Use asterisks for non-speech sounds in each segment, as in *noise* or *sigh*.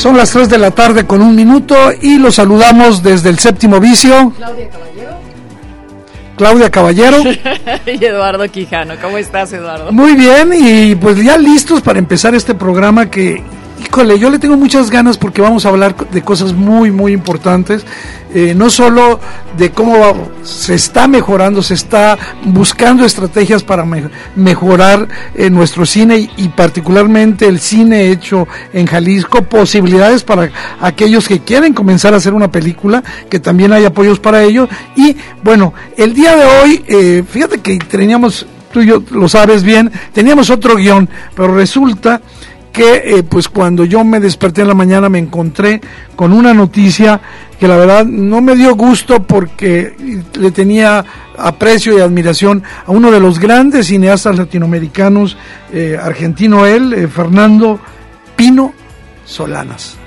Son las 3 de la tarde con un minuto y los saludamos desde el séptimo vicio. Claudia Caballero. Claudia Caballero. *laughs* y Eduardo Quijano. ¿Cómo estás, Eduardo? Muy bien, y pues ya listos para empezar este programa que Híjole, yo le tengo muchas ganas porque vamos a hablar de cosas muy, muy importantes. Eh, no solo de cómo se está mejorando, se está buscando estrategias para mejorar nuestro cine y, particularmente el cine hecho en Jalisco, posibilidades para aquellos que quieren comenzar a hacer una película, que también hay apoyos para ello. Y bueno, el día de hoy, eh, fíjate que teníamos, tú y yo lo sabes bien, teníamos otro guion, pero resulta que eh, pues cuando yo me desperté en la mañana me encontré con una noticia que la verdad no me dio gusto porque le tenía aprecio y admiración a uno de los grandes cineastas latinoamericanos, eh, argentino él, eh, Fernando Pino Solanas.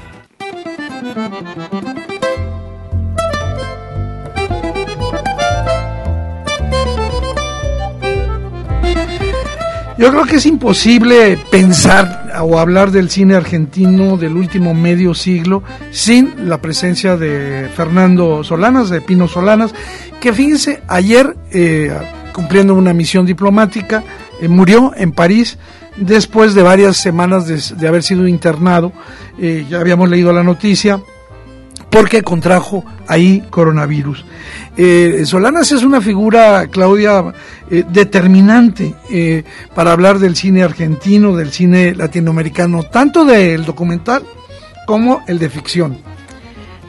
Yo creo que es imposible pensar o hablar del cine argentino del último medio siglo sin la presencia de Fernando Solanas, de Pino Solanas, que fíjense, ayer, eh, cumpliendo una misión diplomática, eh, murió en París después de varias semanas de, haber sido internado. Eh, ya habíamos leído la noticia porque contrajo ahí coronavirus. Eh, Solanas es una figura, Claudia, eh, determinante eh, para hablar del cine argentino, del cine latinoamericano, tanto del documental como el de ficción.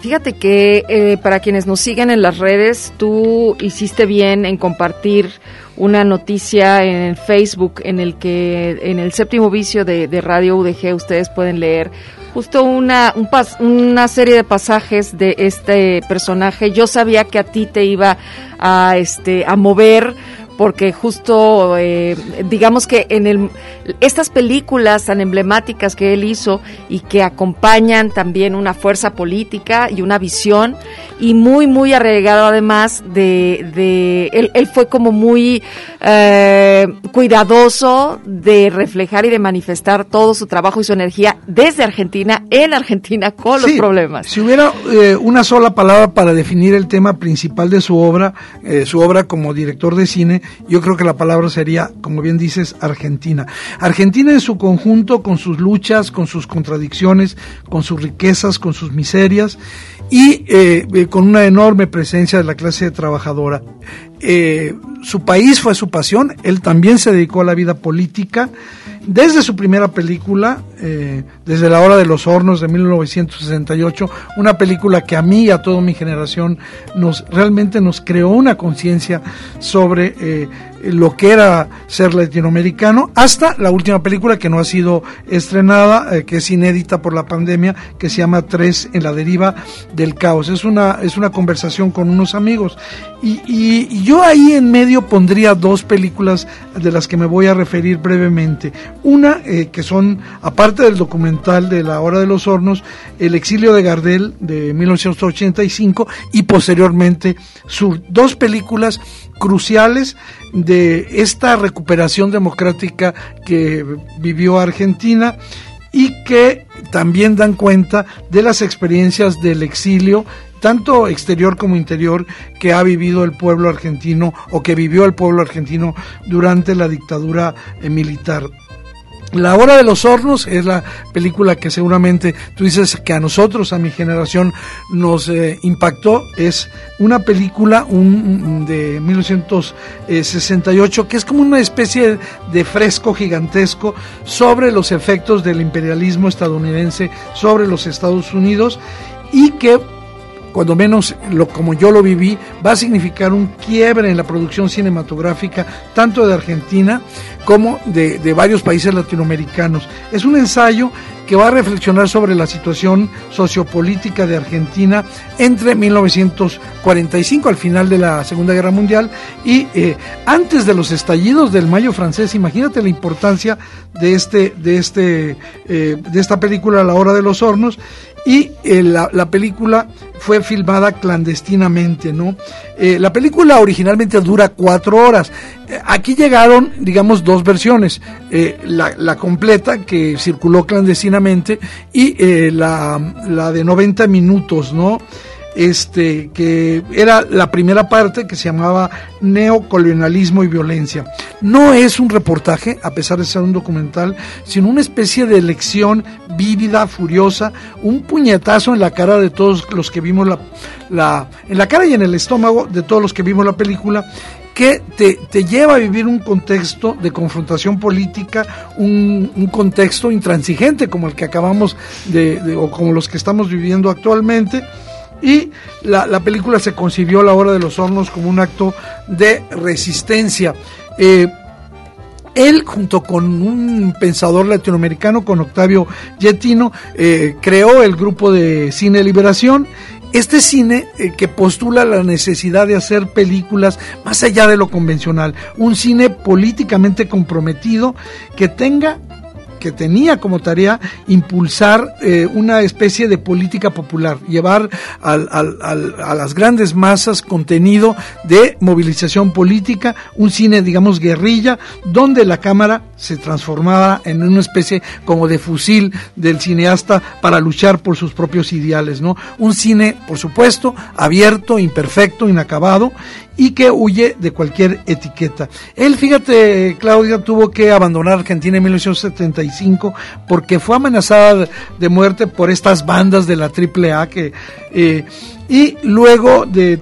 Fíjate que para quienes nos siguen en las redes, tú hiciste bien en compartir una noticia en Facebook en el que en el séptimo vicio de Radio UDG ustedes pueden leer justo una, un una serie de pasajes de este personaje. Yo sabía que a ti te iba a, este, a mover porque justo eh, digamos que en el estas películas tan emblemáticas que él hizo y que acompañan también una fuerza política y una visión y muy muy arraigado además de, de él, él fue como muy eh, cuidadoso de reflejar y de manifestar todo su trabajo y su energía desde Argentina en Argentina con los problemas. si hubiera eh, una sola palabra para definir el tema principal de su obra su obra como director de cine yo creo que la palabra sería, como bien dices, Argentina. Argentina en su conjunto, con sus luchas, con sus contradicciones, con sus riquezas, con sus miserias y eh, eh, con una enorme presencia de la clase trabajadora. Eh, su país fue su pasión, él también se dedicó a la vida política desde su primera película, eh, desde la hora de los hornos de 1968, una película que a mí y a toda mi generación nos realmente nos creó una conciencia sobre eh, lo que era ser latinoamericano, hasta la última película que no ha sido estrenada, eh, que es inédita por la pandemia, que se llama Tres en la deriva del caos. Es una, es una conversación con unos amigos. Y, y yo ahí en medio pondría dos películas de las que me voy a referir brevemente. Una eh, que son, aparte del documental de La Hora de los Hornos, El exilio de Gardel de 1985 y posteriormente Sur. Dos películas cruciales de esta recuperación democrática que vivió Argentina y que también dan cuenta de las experiencias del exilio tanto exterior como interior que ha vivido el pueblo argentino o que vivió el pueblo argentino durante la dictadura eh, militar. La Hora de los Hornos es la película que seguramente tú dices que a nosotros, a mi generación, nos eh, impactó. Es una película un, de 1968 que es como una especie de fresco gigantesco sobre los efectos del imperialismo estadounidense sobre los Estados Unidos y que cuando menos lo, como yo lo viví, va a significar un quiebre en la producción cinematográfica, tanto de Argentina como de, de, varios países latinoamericanos. Es un ensayo que va a reflexionar sobre la situación sociopolítica de Argentina entre 1945, al final de la Segunda Guerra Mundial, y eh, antes de los estallidos del Mayo francés. Imagínate la importancia de, este, de, este, eh, de esta película, La Hora de los Hornos, y eh, la, la, película fue filmada clandestinamente, ¿no? Eh, la película originalmente dura cuatro horas. Eh, aquí llegaron, digamos, dos versiones. La, la, completa, que circuló clandestinamente, y la, la de 90 minutos, ¿no? Este, que era la primera parte que se llamaba Neocolonialismo y Violencia. No es un reportaje, a pesar de ser un documental, sino una especie de lección vívida, furiosa, un puñetazo en la cara de todos los que vimos la, en la cara y en el estómago de todos los que vimos la película que te, te, lleva a vivir un contexto de confrontación política, un, un contexto intransigente como el que acabamos de, o como los que estamos viviendo actualmente, y la, la, película se concibió a la hora de los hornos como un acto de resistencia. Eh, él, junto con un pensador latinoamericano, con Octavio Getino, eh, creó el grupo de Cine Liberación. Este cine eh, que postula la necesidad de hacer películas más allá de lo convencional, un cine políticamente comprometido que tenga que tenía como tarea impulsar eh, una especie de política popular, llevar al, al, a las grandes masas contenido de movilización política, un cine, digamos, guerrilla, donde la cámara se transformaba en una especie como de fusil del cineasta para luchar por sus propios ideales, ¿no? Un cine, por supuesto, abierto, imperfecto, inacabado, y que huye de cualquier etiqueta. Él, fíjate, Claudia, tuvo que abandonar Argentina en 1975 porque fue amenazada de muerte por estas bandas de la AAA que, eh, y luego de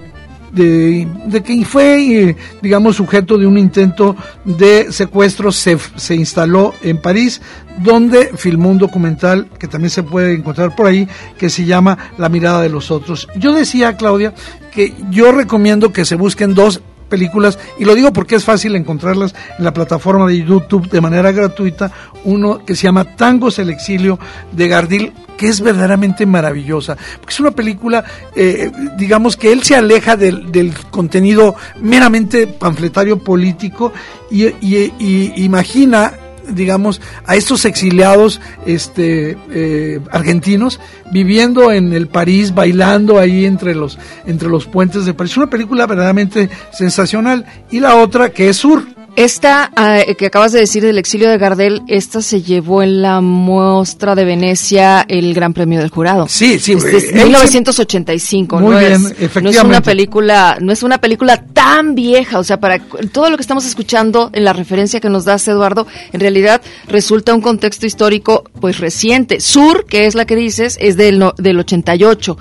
de, que fue, eh, digamos, sujeto de un intento de secuestro, se, se, instaló en París, donde filmó un documental que también se puede encontrar por ahí, que se llama La mirada de los otros. Yo decía, Claudia, que yo recomiendo que se busquen dos películas, y lo digo porque es fácil encontrarlas en la plataforma de YouTube de manera gratuita, uno que se llama Tangos el exilio de Gardil, que es verdaderamente maravillosa, porque es una película, eh, digamos que él se aleja del, contenido meramente panfletario político y, y imagina digamos, a estos exiliados este, eh, argentinos viviendo en el París, bailando ahí entre los, entre los puentes de París. Una película verdaderamente sensacional. Y la otra que es Sur, esta uh, que acabas de decir del exilio de Gardel, esta se llevó en la muestra de Venecia el Gran Premio del Jurado. Sí, sí, este es 1985. Muy no bien, es, efectivamente. No es una película, no es una película tan vieja, o sea, para todo lo que estamos escuchando en la referencia que nos das Eduardo, en realidad resulta un contexto histórico pues reciente. Sur, que es la que dices, es del no, del 88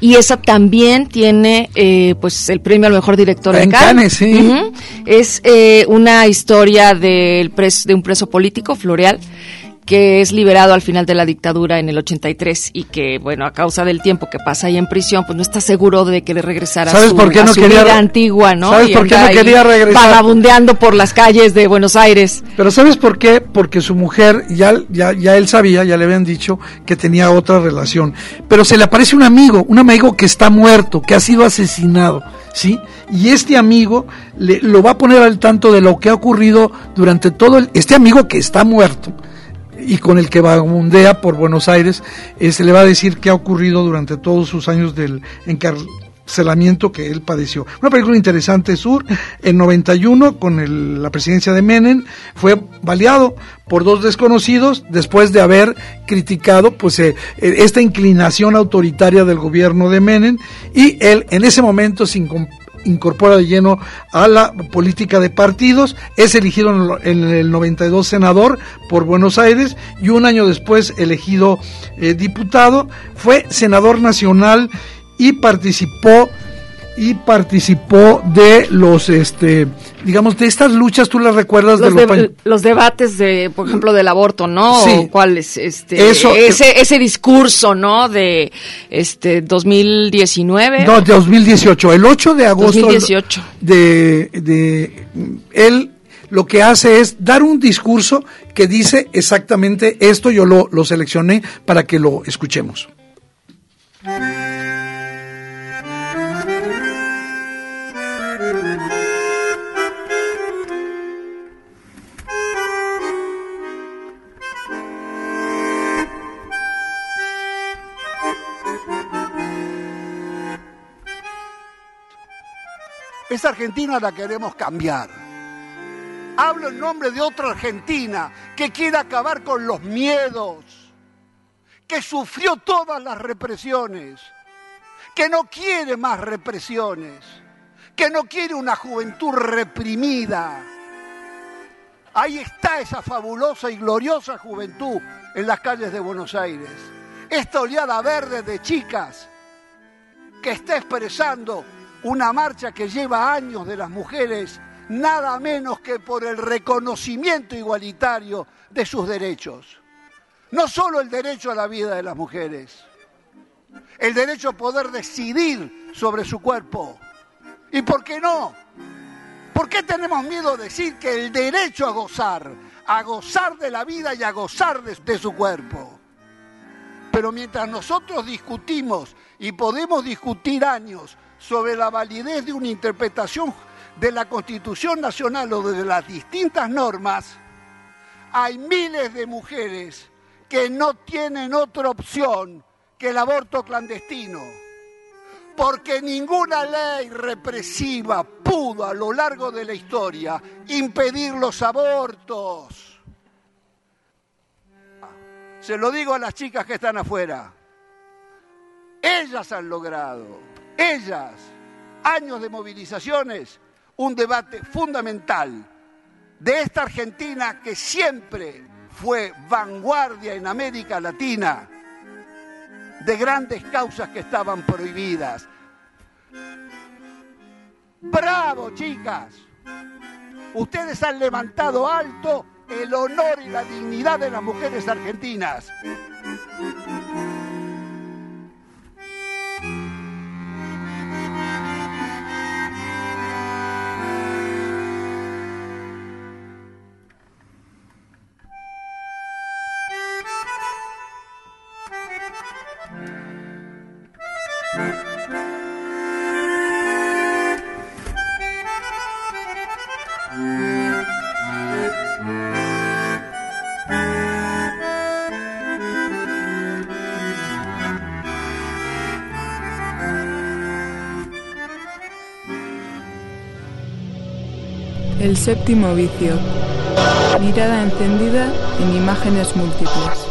y esa también tiene eh, pues el premio al mejor director en de Cannes. Cannes sí. Uh -huh. Es eh, una historia del pres, de un preso político, Floreal, que es liberado al final de la dictadura en el 83 y que, bueno, a causa del tiempo que pasa ahí en prisión, pues no está seguro de que regresar a ¿Sabes su, por qué a no su quería, vida antigua, ¿no? ¿Sabes y por qué no quería regresar? Vagabundeando por las calles de Buenos Aires. Pero ¿sabes por qué? Porque su mujer, ya, ya, ya él sabía, ya le habían dicho que tenía otra relación. Pero se le aparece un amigo, un amigo que está muerto, que ha sido asesinado. ¿sí? Y este amigo le, lo va a poner al tanto de lo que ha ocurrido durante todo el, este amigo que está muerto y con el que vagabundea por Buenos Aires, eh, se le va a decir qué ha ocurrido durante todos sus años del encarcelamiento que él padeció. Una película interesante, Sur, en 91, con el, la presidencia de Menem, fue baleado por dos desconocidos después de haber criticado pues eh, esta inclinación autoritaria del gobierno de Menem y él en ese momento sin incorpora de lleno a la política de partidos, es elegido en el 92 senador por Buenos Aires y un año después elegido eh, diputado, fue senador nacional y participó y participó de los este digamos de estas luchas tú las recuerdas los, de los, de, los debates de por ejemplo del aborto no sí. cuál es este Eso, ese ese discurso no de este 2019 no de 2018 el 8 de agosto 2018 de de él lo que hace es dar un discurso que dice exactamente esto. Yo lo, lo seleccioné para que lo escuchemos Esa Argentina la queremos cambiar. Hablo en nombre de otra Argentina que quiere acabar con los miedos, que sufrió todas las represiones, que no quiere más represiones, que no quiere una juventud reprimida. Ahí está esa fabulosa y gloriosa juventud en las calles de Buenos Aires. Esta oleada verde de chicas que está expresando una marcha que lleva años de las mujeres, nada menos que por el reconocimiento igualitario de sus derechos. No solo el derecho a la vida de las mujeres, el derecho a poder decidir sobre su cuerpo. ¿Y por qué no? ¿Por qué tenemos miedo de decir que el derecho a gozar, a gozar de la vida y a gozar de, de su cuerpo? Pero mientras nosotros discutimos y podemos discutir años sobre la validez de una interpretación de la Constitución Nacional o de las distintas normas, hay miles de mujeres que no tienen otra opción que el aborto clandestino, porque ninguna ley represiva pudo a lo largo de la historia impedir los abortos. Se lo digo a las chicas que están afuera. Ellas han logrado, ellas, años de movilizaciones, un debate fundamental de esta Argentina que siempre fue vanguardia en América Latina de grandes causas que estaban prohibidas. Bravo, chicas. Ustedes han levantado alto el honor y la dignidad de las mujeres argentinas. Séptimo vicio. Mirada encendida en imágenes múltiples.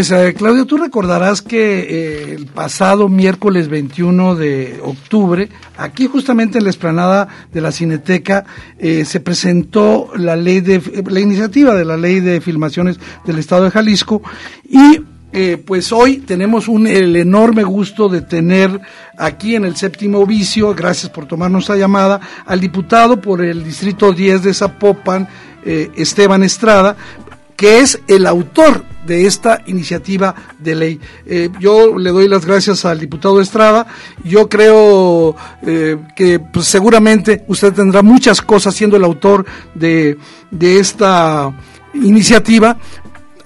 Pues eh, Claudio, tú recordarás que eh, el pasado miércoles 21 de octubre, aquí justamente en la explanada de la Cineteca, eh, se presentó la ley de la iniciativa de la ley de filmaciones del Estado de Jalisco y pues hoy tenemos un, el enorme gusto de tener aquí en el séptimo vicio, gracias por tomarnos la llamada, al diputado por el Distrito 10 de Zapopan, Esteban Estrada, que es el autor de esta iniciativa de ley. Eh, yo le doy las gracias al diputado Estrada. Yo creo eh, que pues, seguramente usted tendrá muchas cosas siendo el autor de, de esta iniciativa,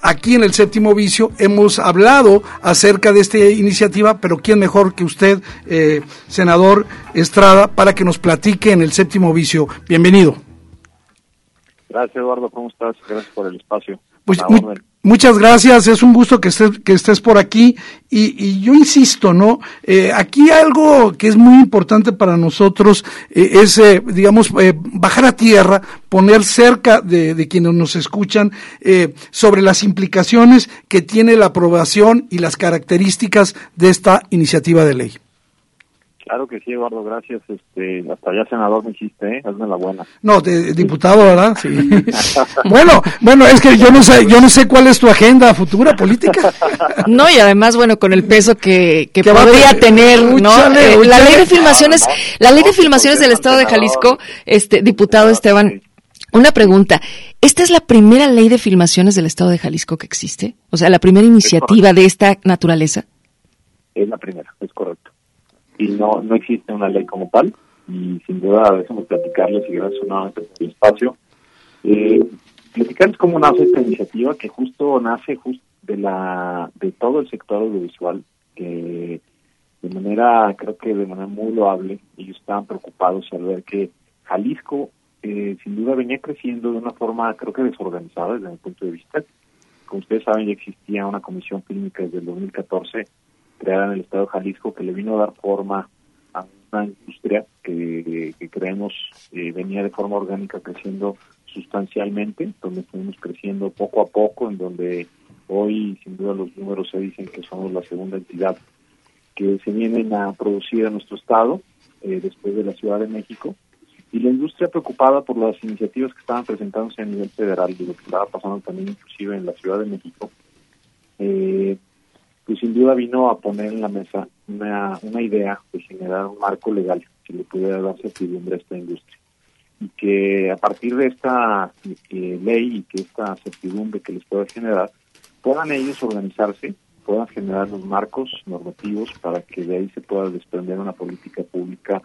aquí en el séptimo vicio hemos hablado acerca de esta iniciativa, pero ¿quién mejor que usted, eh, senador Estrada, para que nos platique en el séptimo vicio? Bienvenido. Gracias, Eduardo. ¿Cómo estás? Gracias por el espacio. Pues, muchas gracias, es un gusto que estés, que estés por aquí y, yo insisto, ¿no? Eh, aquí algo que es muy importante para nosotros eh, es, eh, digamos, bajar a tierra, poner cerca de, de quienes nos escuchan sobre las implicaciones que tiene la aprobación y las características de esta iniciativa de ley. Claro que sí, Eduardo, gracias. Este, hasta ya senador me hiciste, ¿eh? Hazme la buena. No, de, diputado, ¿verdad? Sí. *laughs* bueno, bueno, es que yo no sé, yo no sé cuál es tu agenda futura política. *laughs* no, y además, bueno, con el peso que, que, podría tener, ¿no? Eh, la ley de filmaciones, la ley de filmaciones del Estado de Jalisco, este, diputado Esteban, una pregunta. ¿Esta es la primera ley de filmaciones del Estado de Jalisco que existe? O sea, la primera iniciativa de esta naturaleza. Es la primera, es correcto y no, no existe una ley como tal. Y sin duda, déjame platicarles y gracias nuevamente por el espacio. Eh, platicarles cómo nace esta iniciativa, que justo nace justo de la de todo el sector audiovisual, que de manera, creo que de manera muy loable, ellos estaban preocupados al ver que Jalisco eh, sin duda venía creciendo de una forma creo que desorganizada desde mi punto de vista. Como ustedes saben, ya existía una comisión clínica desde el 2014 creada en el estado de Jalisco que le vino a dar forma a una industria que, creemos eh, venía de forma orgánica creciendo sustancialmente, donde fuimos creciendo poco a poco, en donde hoy sin duda los números se dicen que somos la segunda entidad que se vienen a producir en nuestro estado eh, después de la Ciudad de México. Y la industria preocupada por las iniciativas que estaban presentándose a nivel federal y lo que estaba pasando también inclusive en la Ciudad de México eh, pues sin duda vino a poner en la mesa una, una idea de generar un marco legal que le pudiera dar certidumbre a esta industria. Y que a partir de esta ley y que esta certidumbre que les pueda generar, puedan ellos organizarse, puedan generar los marcos normativos para que de ahí se pueda desprender una política pública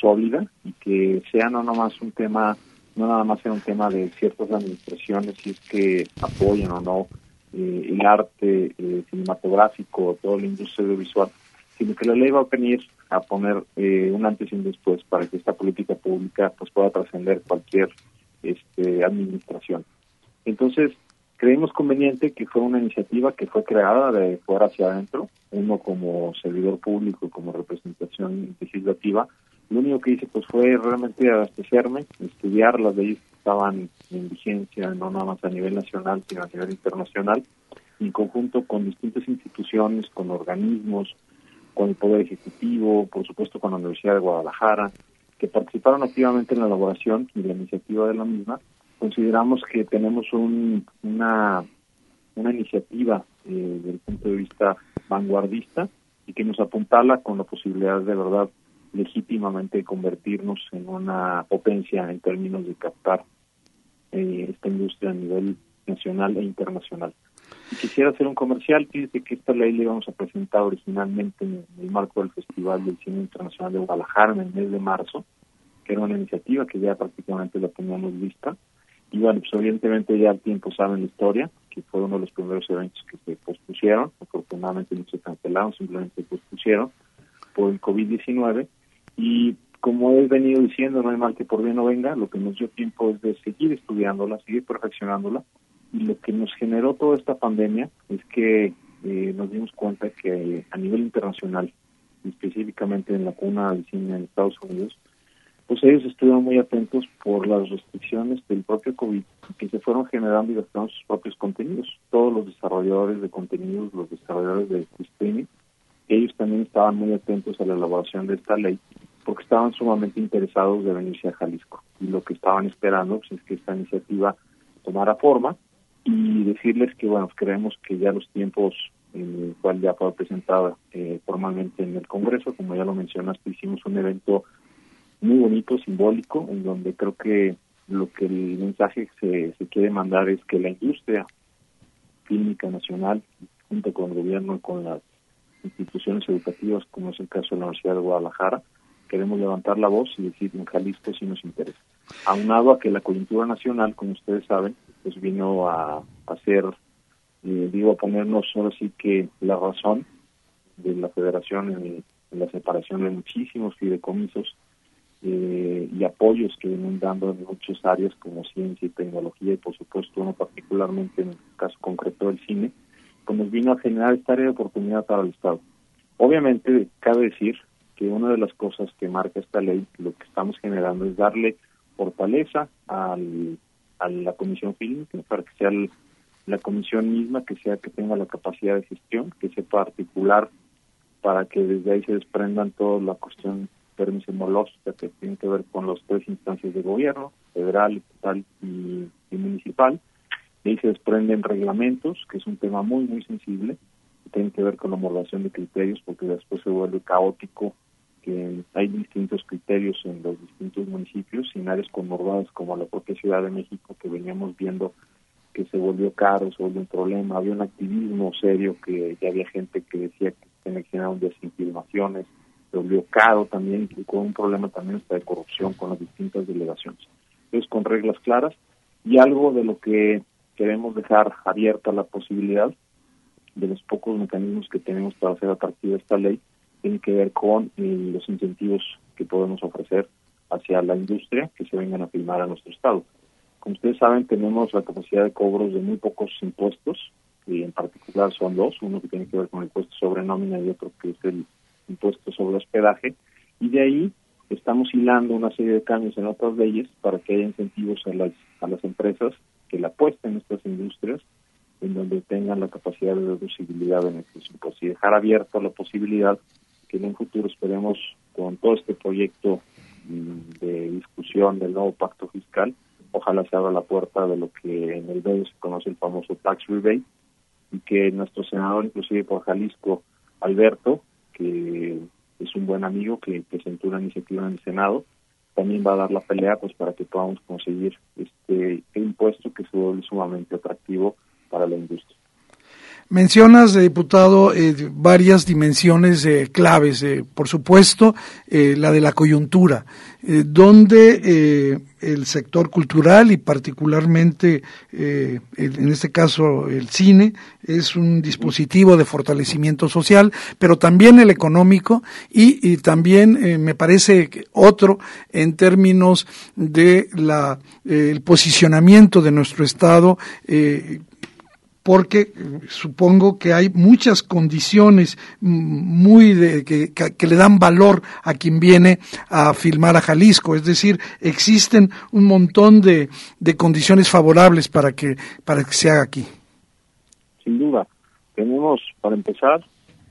sólida y que sea no nomás un tema, no nada más sea un tema de ciertas administraciones si es que apoyan o no eh, el arte eh, cinematográfico, toda la industria audiovisual, sino que la ley va a venir a poner eh, un antes y un después para que esta política pública pues pueda trascender cualquier este, administración. Entonces, creemos conveniente que fue una iniciativa que fue creada de fuera hacia adentro, uno como servidor público, como representación legislativa. Lo único que hice pues fue realmente abastecerme, estudiar las leyes estaban en vigencia, no nada más a nivel nacional, sino a nivel internacional, en conjunto con distintas instituciones, con organismos, con el Poder Ejecutivo, por supuesto con la Universidad de Guadalajara, que participaron activamente en la elaboración y la iniciativa de la misma, consideramos que tenemos un, una, una iniciativa eh, desde el punto de vista vanguardista y que nos apuntala con la posibilidad de verdad legítimamente convertirnos en una potencia en términos de captar eh, esta industria a nivel nacional e internacional. Quisiera hacer un comercial, fíjese que esta ley la íbamos a presentar originalmente en el marco del Festival del Cine Internacional de Guadalajara en el mes de marzo, que era una iniciativa que ya prácticamente la teníamos lista. Y bueno, pues ya al tiempo saben la historia, que fue uno de los primeros eventos que se pospusieron, afortunadamente no se cancelaron, simplemente se pospusieron por el COVID-19 y como he venido diciendo, no hay mal que por bien no venga, lo que nos dio tiempo es de seguir estudiándola, seguir perfeccionándola, y lo que nos generó toda esta pandemia es que eh, nos dimos cuenta que a nivel internacional, específicamente en la cuna del cine en Estados Unidos, pues ellos estuvieron muy atentos por las restricciones del propio COVID que se fueron generando y gastando sus propios contenidos. Todos los desarrolladores de contenidos, los desarrolladores de streaming, ellos también estaban muy atentos a la elaboración de esta ley porque estaban sumamente interesados de venirse a Jalisco. Y lo que estaban esperando pues, es que esta iniciativa tomara forma y decirles que bueno creemos que ya los tiempos en el cual ya fue presentada eh, formalmente en el Congreso como ya lo mencionaste hicimos un evento muy bonito simbólico en donde creo que lo que el mensaje se, se quiere mandar es que la industria clínica nacional junto con el gobierno y con las instituciones educativas como es el caso de la Universidad de Guadalajara queremos levantar la voz y decir en Jalisco sí nos interesa. Aunado a que la coyuntura nacional, como ustedes saben, pues vino a hacer, eh, digo, a ponernos ahora sí que la razón de la federación en, la separación de muchísimos fideicomisos eh, y apoyos que vienen dando en muchas áreas como ciencia y tecnología y por supuesto uno particularmente en el caso concreto del cine, pues vino a generar esta área de oportunidad para el Estado. Obviamente, cabe decir que una de las cosas que marca esta ley, lo que estamos generando es darle fortaleza al, a la comisión fílmica para que sea la comisión misma, que sea que tenga la capacidad de gestión, que sepa articular para que desde ahí se desprendan toda la cuestión permisimológica que tiene que ver con las tres instancias de gobierno, federal, estatal y, y municipal. De ahí se desprenden reglamentos, que es un tema muy, muy sensible, que tiene que ver con la homologación de criterios, porque después se vuelve caótico que hay distintos criterios en los distintos municipios, en áreas conurbadas como la propia Ciudad de México, que veníamos viendo que se volvió caro, se volvió un problema, había un activismo serio que ya había gente que decía que se generaron desinformaciones, se volvió caro también, y con un problema también hasta de corrupción con las distintas delegaciones. Entonces, con reglas claras y algo de lo que queremos dejar abierta la posibilidad de los pocos mecanismos que tenemos para hacer a partir de esta ley, tiene que ver con eh, los incentivos que podemos ofrecer hacia la industria que se vengan a filmar a nuestro estado. Como ustedes saben, tenemos la capacidad de cobros de muy pocos impuestos, y en particular son dos, uno que tiene que ver con el impuesto sobre nómina y otro que es el impuesto sobre hospedaje, y de ahí estamos hilando una serie de cambios en otras leyes para que haya incentivos a las, a las empresas que le apuesten a estas industrias en donde tengan la capacidad de deducibilidad en estos impuestos y dejar abierta la posibilidad que en un futuro esperemos con todo este proyecto mm, de discusión del nuevo pacto fiscal, ojalá se abra la puerta de lo que en el medio se conoce el famoso tax rebate y que nuestro senador, inclusive por Jalisco, Alberto, que es un buen amigo que presentó una iniciativa en el Senado, también va a dar la pelea pues para que podamos conseguir este impuesto que vuelve sumamente atractivo para la industria. Mencionas, eh, diputado, eh, varias dimensiones eh, claves. por supuesto, la de la coyuntura, donde el sector cultural y particularmente, en este caso, el cine, es un dispositivo de fortalecimiento social, pero también el económico y, también me parece otro en términos de la el posicionamiento de nuestro Estado porque supongo que hay muchas condiciones muy de, que, que, le dan valor a quien viene a filmar a Jalisco, es decir, existen un montón de, de condiciones favorables para que para que se haga aquí. Sin duda, tenemos para empezar,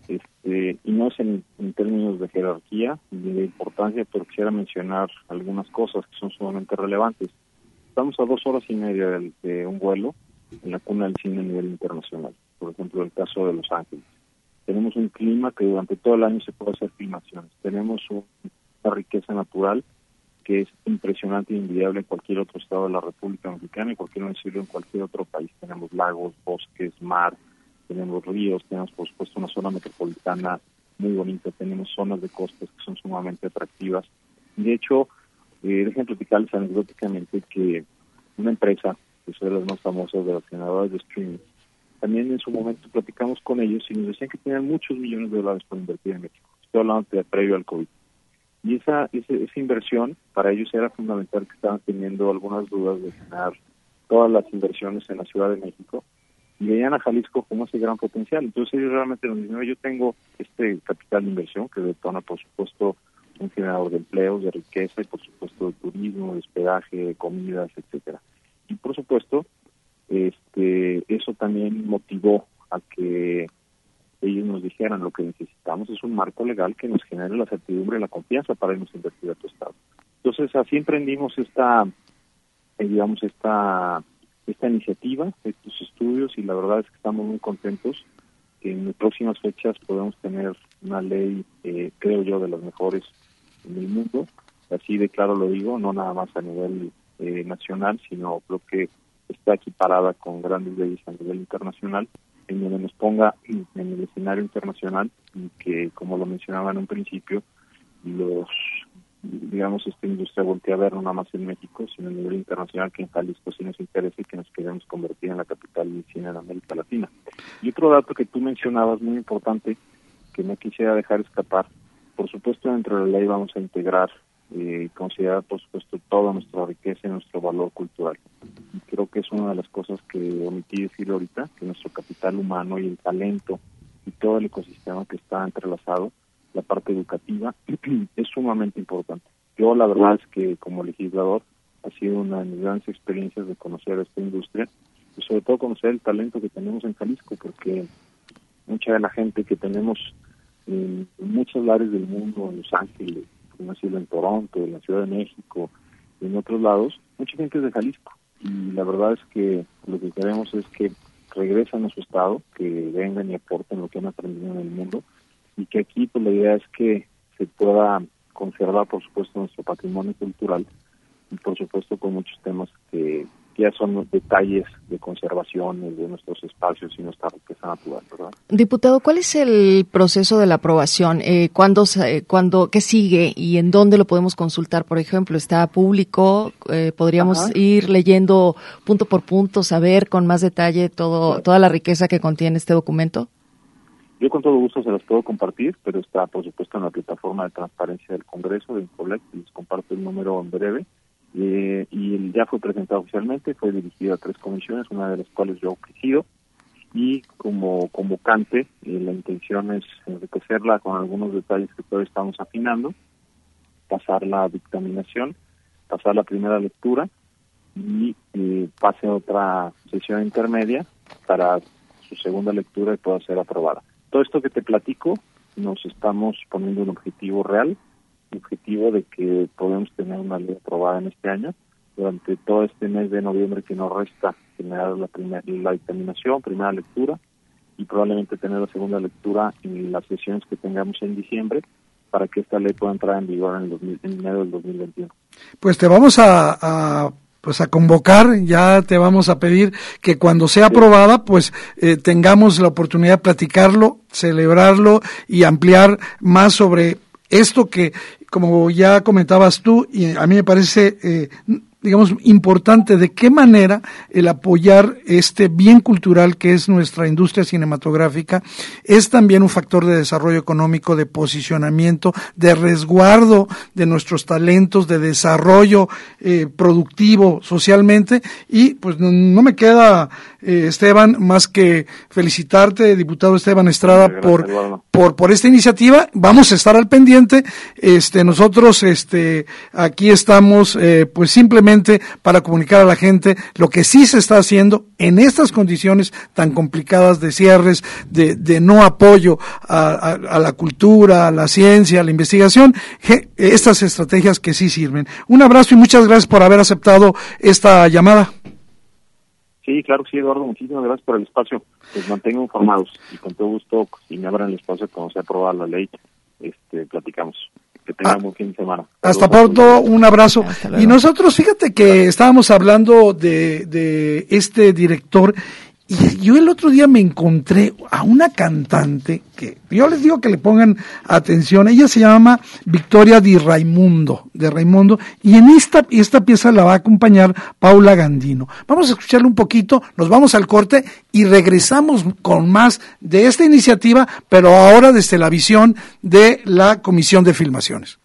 este, y no es en, términos de jerarquía ni de importancia, pero quisiera mencionar algunas cosas que son sumamente relevantes. Estamos a dos horas y media de un vuelo la cuna del cine a nivel internacional. Por ejemplo, el caso de Los Ángeles. Tenemos un clima que durante todo el año se puede hacer filmaciones. Tenemos una riqueza natural que es impresionante e invidiable en cualquier otro estado de la República Mexicana y cualquier municipio en cualquier otro país. Tenemos lagos, bosques, mar, tenemos ríos, tenemos por supuesto una zona metropolitana muy bonita, tenemos zonas de costas que son sumamente atractivas. De hecho, eh, déjenme platicarles anecdóticamente que una empresa son las más famosas de los generadores de streaming, también en su momento platicamos con ellos y nos decían que tenían muchos millones de dólares por invertir en México. Estoy hablando de previo al COVID. Y esa, esa, esa inversión para ellos era fundamental que estaban teniendo algunas dudas de generar todas las inversiones en la Ciudad de México y veían a Jalisco como ese gran potencial. Entonces ellos realmente nos yo tengo este capital de inversión que detona, por supuesto, un generador de empleos, de riqueza y, por supuesto, de turismo, de hospedaje, de comidas, etcétera y por supuesto este eso también motivó a que ellos nos dijeran lo que necesitamos es un marco legal que nos genere la certidumbre y la confianza para irnos a invertir a tu estado. Entonces así emprendimos esta, eh, digamos, esta, esta iniciativa, estos estudios y la verdad es que estamos muy contentos que en próximas fechas podemos tener una ley, eh, creo yo, de las mejores en el mundo. Así de claro lo digo, no nada más a nivel eh, nacional, sino creo que está equiparada con grandes leyes a nivel internacional, en donde nos ponga en el escenario internacional y que, como lo mencionaba en un principio, los digamos, esta industria voltea a ver no nada más en México, sino a nivel internacional, que en Jalisco sí nos interesa y que nos queremos convertir en la capital del cine en América Latina. Y otro dato que tú mencionabas, muy importante, que no quisiera dejar escapar, por supuesto dentro de la ley vamos a integrar eh, considerar, por supuesto, toda nuestra riqueza y nuestro valor cultural. Y creo que es una de las cosas que omití decir ahorita, que nuestro capital humano y el talento y todo el ecosistema que está entrelazado, la parte educativa, *clears throat* es sumamente importante. Yo la verdad es que como legislador ha sido una de mis grandes experiencias de conocer esta industria y sobre todo conocer el talento que tenemos en Jalisco, porque mucha de la gente que tenemos en muchos lugares del mundo, en Los Ángeles, como sido en Toronto, en la Ciudad de México, en otros lados, mucha gente es de Jalisco. Y la verdad es que lo que queremos es que regresen a su estado, que vengan y aporten lo que han aprendido en el mundo, y que aquí pues la idea es que se pueda conservar, por supuesto, nuestro patrimonio cultural, y por supuesto con muchos temas que ya son los detalles de conservación de nuestros espacios y nuestra riqueza natural, ¿verdad? Diputado, ¿cuál es el proceso de la aprobación? Eh, ¿cuándo, cuándo, ¿Qué sigue y en dónde lo podemos consultar? Por ejemplo, ¿está público? Eh, ¿Podríamos ir leyendo punto por punto, saber con más detalle todo, toda la riqueza que contiene este documento? Yo con todo gusto se las puedo compartir, pero está por supuesto en la plataforma de transparencia del Congreso de Infolec, les comparto el número en breve. Eh, y ya fue presentado oficialmente, fue dirigido a tres comisiones, una de las cuales yo presido, y como convocante eh, la intención es enriquecerla con algunos detalles que todavía estamos afinando, pasar la dictaminación, pasar la primera lectura y eh, pase otra sesión intermedia para su segunda lectura y pueda ser aprobada. Todo esto que te platico, nos estamos poniendo un objetivo real, objetivo de que podemos tener una ley aprobada en este año. Durante todo este mes de noviembre que nos resta generar la, primera la dictaminación, primera lectura, y probablemente tener la segunda lectura en las sesiones que tengamos en diciembre para que esta ley pueda entrar en vigor en, el en enero del 2021. Pues te vamos a, a pues a convocar, ya te vamos a pedir que cuando sea aprobada, pues eh, tengamos la oportunidad de platicarlo, celebrarlo y ampliar más sobre esto que, como ya comentabas tú, y a mí me parece eh, digamos, importante de qué manera el apoyar este bien cultural que es nuestra industria cinematográfica es también un factor de desarrollo económico, de posicionamiento, de resguardo de nuestros talentos, de desarrollo eh, productivo socialmente. Y pues no, me queda, eh, Esteban, más que felicitarte, diputado Esteban Estrada, por, por, por esta iniciativa. Vamos a estar al pendiente. Este, nosotros, este, aquí estamos, eh, pues simplemente para comunicar a la gente lo que sí se está haciendo en estas condiciones tan complicadas de cierres, de, no apoyo a, la cultura, a la ciencia, a la investigación, estas estrategias que sí sirven. Un abrazo y muchas gracias por haber aceptado esta llamada. Sí, claro que sí, Eduardo. Muchísimas gracias por el espacio. Les mantengo informados y con todo gusto, si me abran el espacio cuando se aprueba la ley, este, platicamos. Que tengamos fin de semana. Hasta pronto, un abrazo. Y nosotros, fíjate que estábamos hablando de, de este director y yo el otro día me encontré a una cantante que yo les digo que le pongan atención. Ella se llama Victoria Di Raimundo, de Raimundo, y en esta, esta pieza la va a acompañar Paula Gandino. Vamos a escucharle un poquito, nos vamos al corte y regresamos con más de esta iniciativa, pero ahora desde la visión de la Comisión de Filmaciones.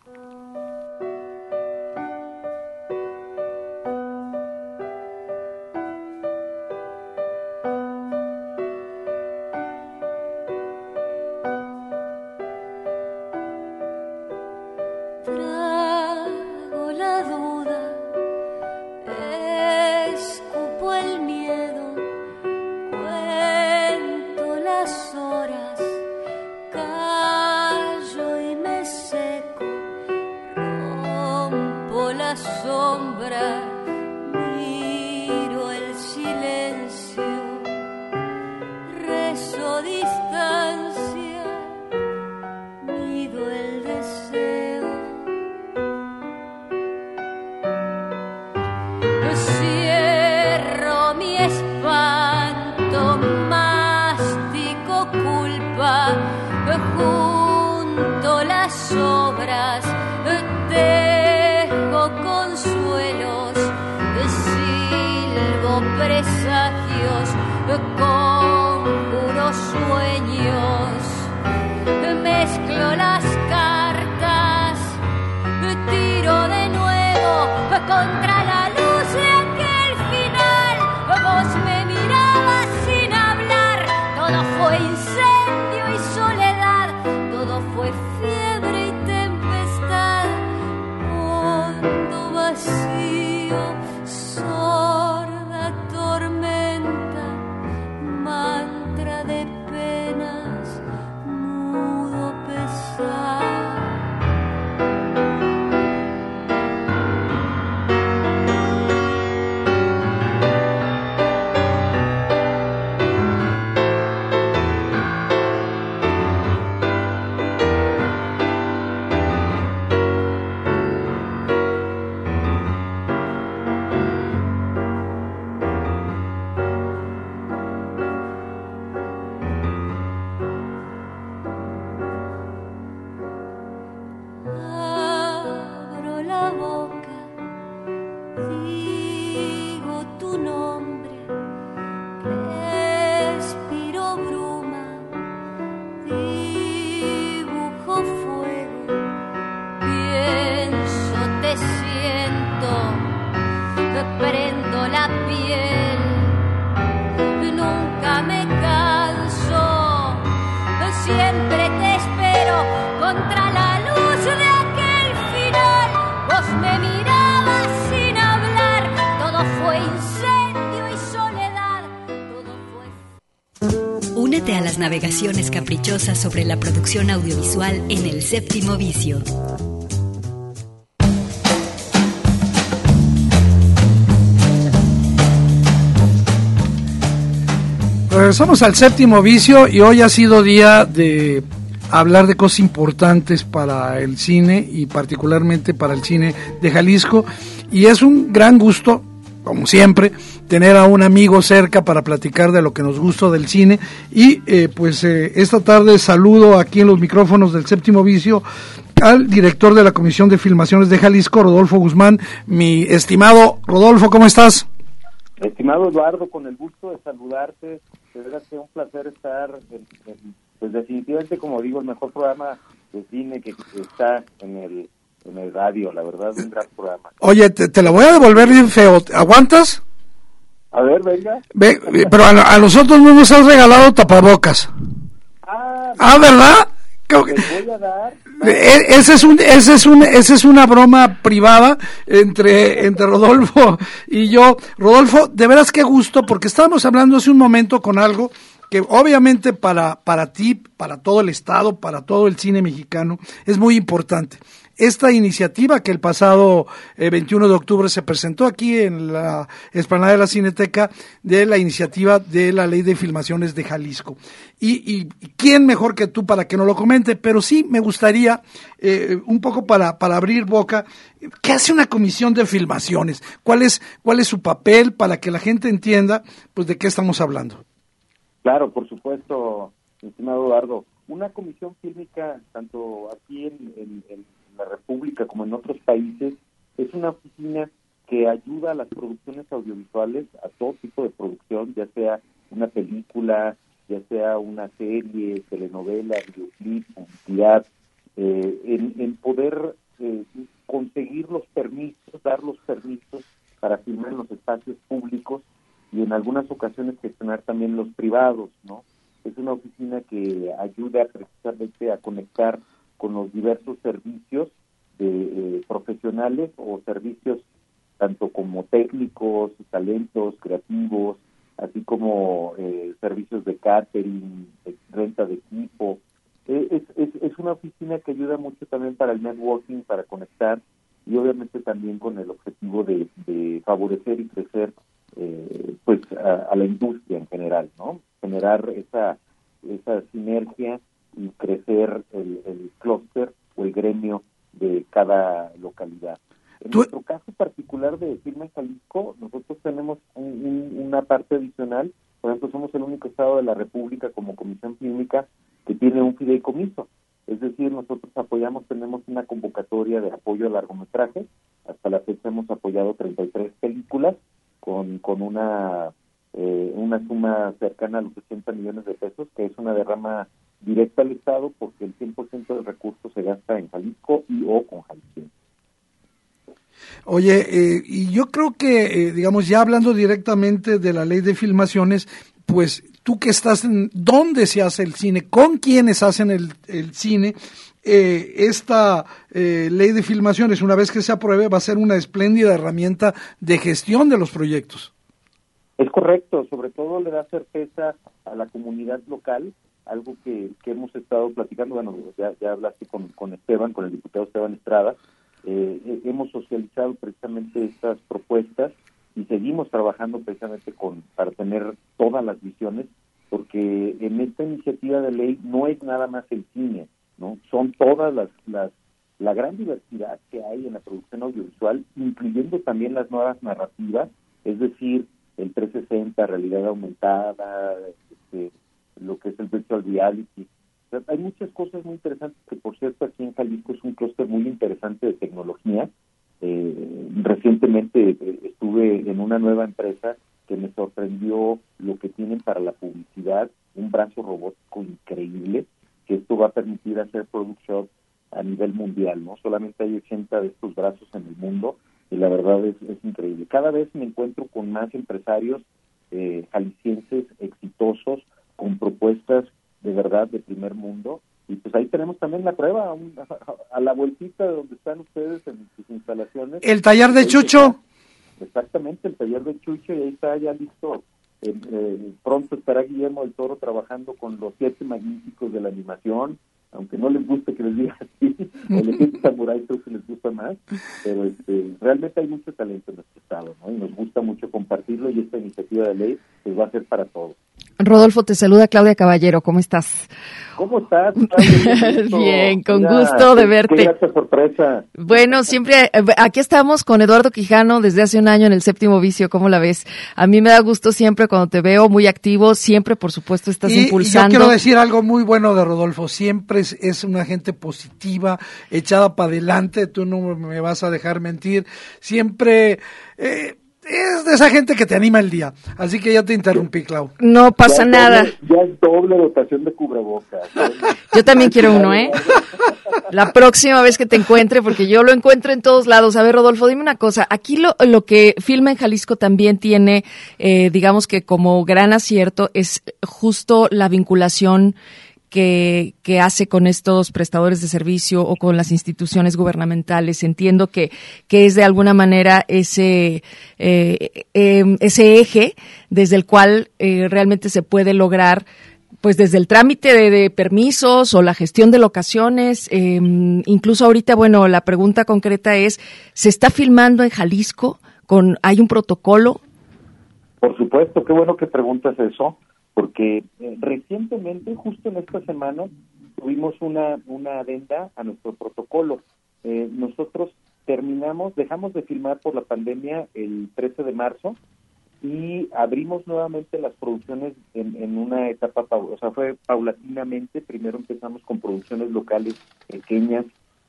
Navegaciones caprichosas sobre la producción audiovisual en el séptimo vicio. Regresamos al séptimo vicio y hoy ha sido día de hablar de cosas importantes para el cine y particularmente para el cine de Jalisco. Y es un gran gusto, como siempre, tener a un amigo cerca para platicar de lo que nos gustó del cine. Y eh, pues eh, esta tarde saludo aquí en los micrófonos del séptimo vicio al director de la Comisión de Filmaciones de Jalisco, Rodolfo Guzmán. Mi estimado Rodolfo, ¿cómo estás? Estimado Eduardo, con el gusto de saludarte, de verdad que un placer estar en pues definitivamente, como digo, el mejor programa de cine que está en el, en el radio, la verdad, un gran programa. Oye, te, te la voy a devolver bien feo, ¿aguantas? A ver, venga. pero a, nosotros no nos has regalado tapabocas. Ah, ah ¿verdad? Voy a dar. E, ese es un, ese es un, ese es una broma privada entre, entre Rodolfo y yo. Rodolfo, de veras qué gusto, porque estábamos hablando hace un momento con algo que obviamente para, para ti, para todo el Estado, para todo el cine mexicano, es muy importante. Esta iniciativa que el pasado 21 eh, de octubre se presentó aquí en la esplanada de la Cineteca de la iniciativa de la Ley de Filmaciones de Jalisco. Y, quién mejor que tú para que no lo comente, pero sí me gustaría eh, un poco para, para abrir boca, ¿qué hace una comisión de filmaciones? ¿Cuál es, ¿Cuál es su papel para que la gente entienda pues de qué estamos hablando? Claro, por supuesto, estimado Eduardo. Una comisión fílmica, tanto aquí en, la República como en otros países, es una oficina que ayuda a las producciones audiovisuales, a todo tipo de producción, ya sea una película, ya sea una serie, telenovela, videoclip, publicidad, eh, en, poder eh, conseguir los permisos, dar los permisos para filmar en los espacios públicos y en algunas ocasiones gestionar también los privados, ¿no? Es una oficina que ayuda precisamente a conectar con los diversos servicios de eh, profesionales o servicios tanto como técnicos, talentos, creativos, así como eh, servicios de catering, de renta de equipo. Eh, es, es, es, una oficina que ayuda mucho también para el networking, para conectar y obviamente también con el objetivo de, de favorecer y crecer eh, pues a, la industria en general, ¿no? Generar esa, esa sinergia y crecer el, el clúster o el gremio de cada localidad. En nuestro caso particular de Firma Jalisco, nosotros tenemos una parte adicional, por ejemplo, somos el único estado de la República como comisión clínica que tiene un fideicomiso. Es decir, nosotros apoyamos, tenemos una convocatoria de apoyo a largometraje. Hasta la fecha hemos apoyado 33 películas con, con una, eh, una suma cercana a los 80 millones de pesos, que es una derrama directa al Estado porque el 100% del recurso se gasta en Jalisco y o con Jalisco. Oye, eh, y yo creo que, eh, digamos, ya hablando directamente de la ley de filmaciones, pues tú que estás en dónde se hace el cine, con quiénes hacen el, el cine, eh, esta eh, ley de filmaciones, una vez que se apruebe, va a ser una espléndida herramienta de gestión de los proyectos. Es correcto, sobre todo le da certeza a la comunidad local, algo que, hemos estado platicando, bueno, ya, ya hablaste con, con Esteban, con el diputado Esteban Estrada, eh, hemos socializado precisamente estas propuestas y seguimos trabajando precisamente con para tener todas las visiones, porque en esta iniciativa de ley no es nada más el cine, ¿no? Son todas las, las la gran diversidad que hay en la producción audiovisual, incluyendo también las nuevas narrativas, es decir, el 360, realidad aumentada, este, lo que es el virtual reality. hay muchas cosas muy interesantes que, por cierto, aquí en Jalisco es un clúster muy interesante de tecnología. Eh, recientemente eh, estuve en una nueva empresa que me sorprendió lo que tienen para la publicidad, un brazo robótico increíble que esto va a permitir hacer production a nivel mundial, ¿no? Solamente hay 80 de estos brazos en el mundo y la verdad es, increíble. Cada vez me encuentro con más empresarios eh, jaliscienses exitosos, con propuestas de verdad de primer mundo. Y pues ahí tenemos también la prueba, *laughs* a, la vueltita de donde están ustedes en sus instalaciones. El taller de Chucho. exactamente, el taller de Chucho, y ahí está ya listo pronto estará Guillermo del Toro trabajando con los siete magníficos de la animación, aunque no les guste que les diga así, el ejército samurai creo que les gusta más, pero este, realmente hay mucho talento en nuestro estado, ¿no? Y nos gusta mucho compartirlo y esta iniciativa de ley pues va a ser para todos. Rodolfo, te saluda Claudia Caballero, ¿cómo estás? ¿Cómo estás? *laughs* Bien, con gusto de verte. Qué sorpresa. Bueno, siempre, eh, aquí estamos con Eduardo Quijano desde hace un año en el séptimo vicio, ¿cómo la ves? A mí me da gusto siempre cuando te veo muy activo, siempre por supuesto estás impulsando. Y yo quiero decir algo muy bueno de Rodolfo, siempre es, es una gente positiva, echada para adelante, tú no me vas a dejar mentir, siempre... Eh, es de esa gente que te anima el día. Así que ya te interrumpí, Clau. No pasa nada. ya es doble dotación de cubrebocas. Yo también quiero uno, ¿eh? La próxima vez que te encuentre, porque yo lo encuentro en todos lados. A ver, Rodolfo, dime una cosa. Aquí lo, lo que Filma en Jalisco también tiene, eh, digamos que como gran acierto, es justo la vinculación que, que, hace con estos prestadores de servicio o con las instituciones gubernamentales. Entiendo que, que es de alguna manera ese, eh, em, ese eje desde el cual eh, realmente se puede lograr pues desde el trámite de, permisos o la gestión de locaciones, em, incluso ahorita, bueno, la pregunta concreta es, ¿se está filmando en Jalisco? Con, ¿Hay un protocolo? Por supuesto, qué bueno que preguntas eso porque eh, recientemente, justo en esta semana, tuvimos una, una adenda a nuestro protocolo. Eh, nosotros terminamos, dejamos de filmar por la pandemia el 13 de marzo y abrimos nuevamente las producciones en, en una etapa, o sea, fue paulatinamente. Primero empezamos con producciones locales pequeñas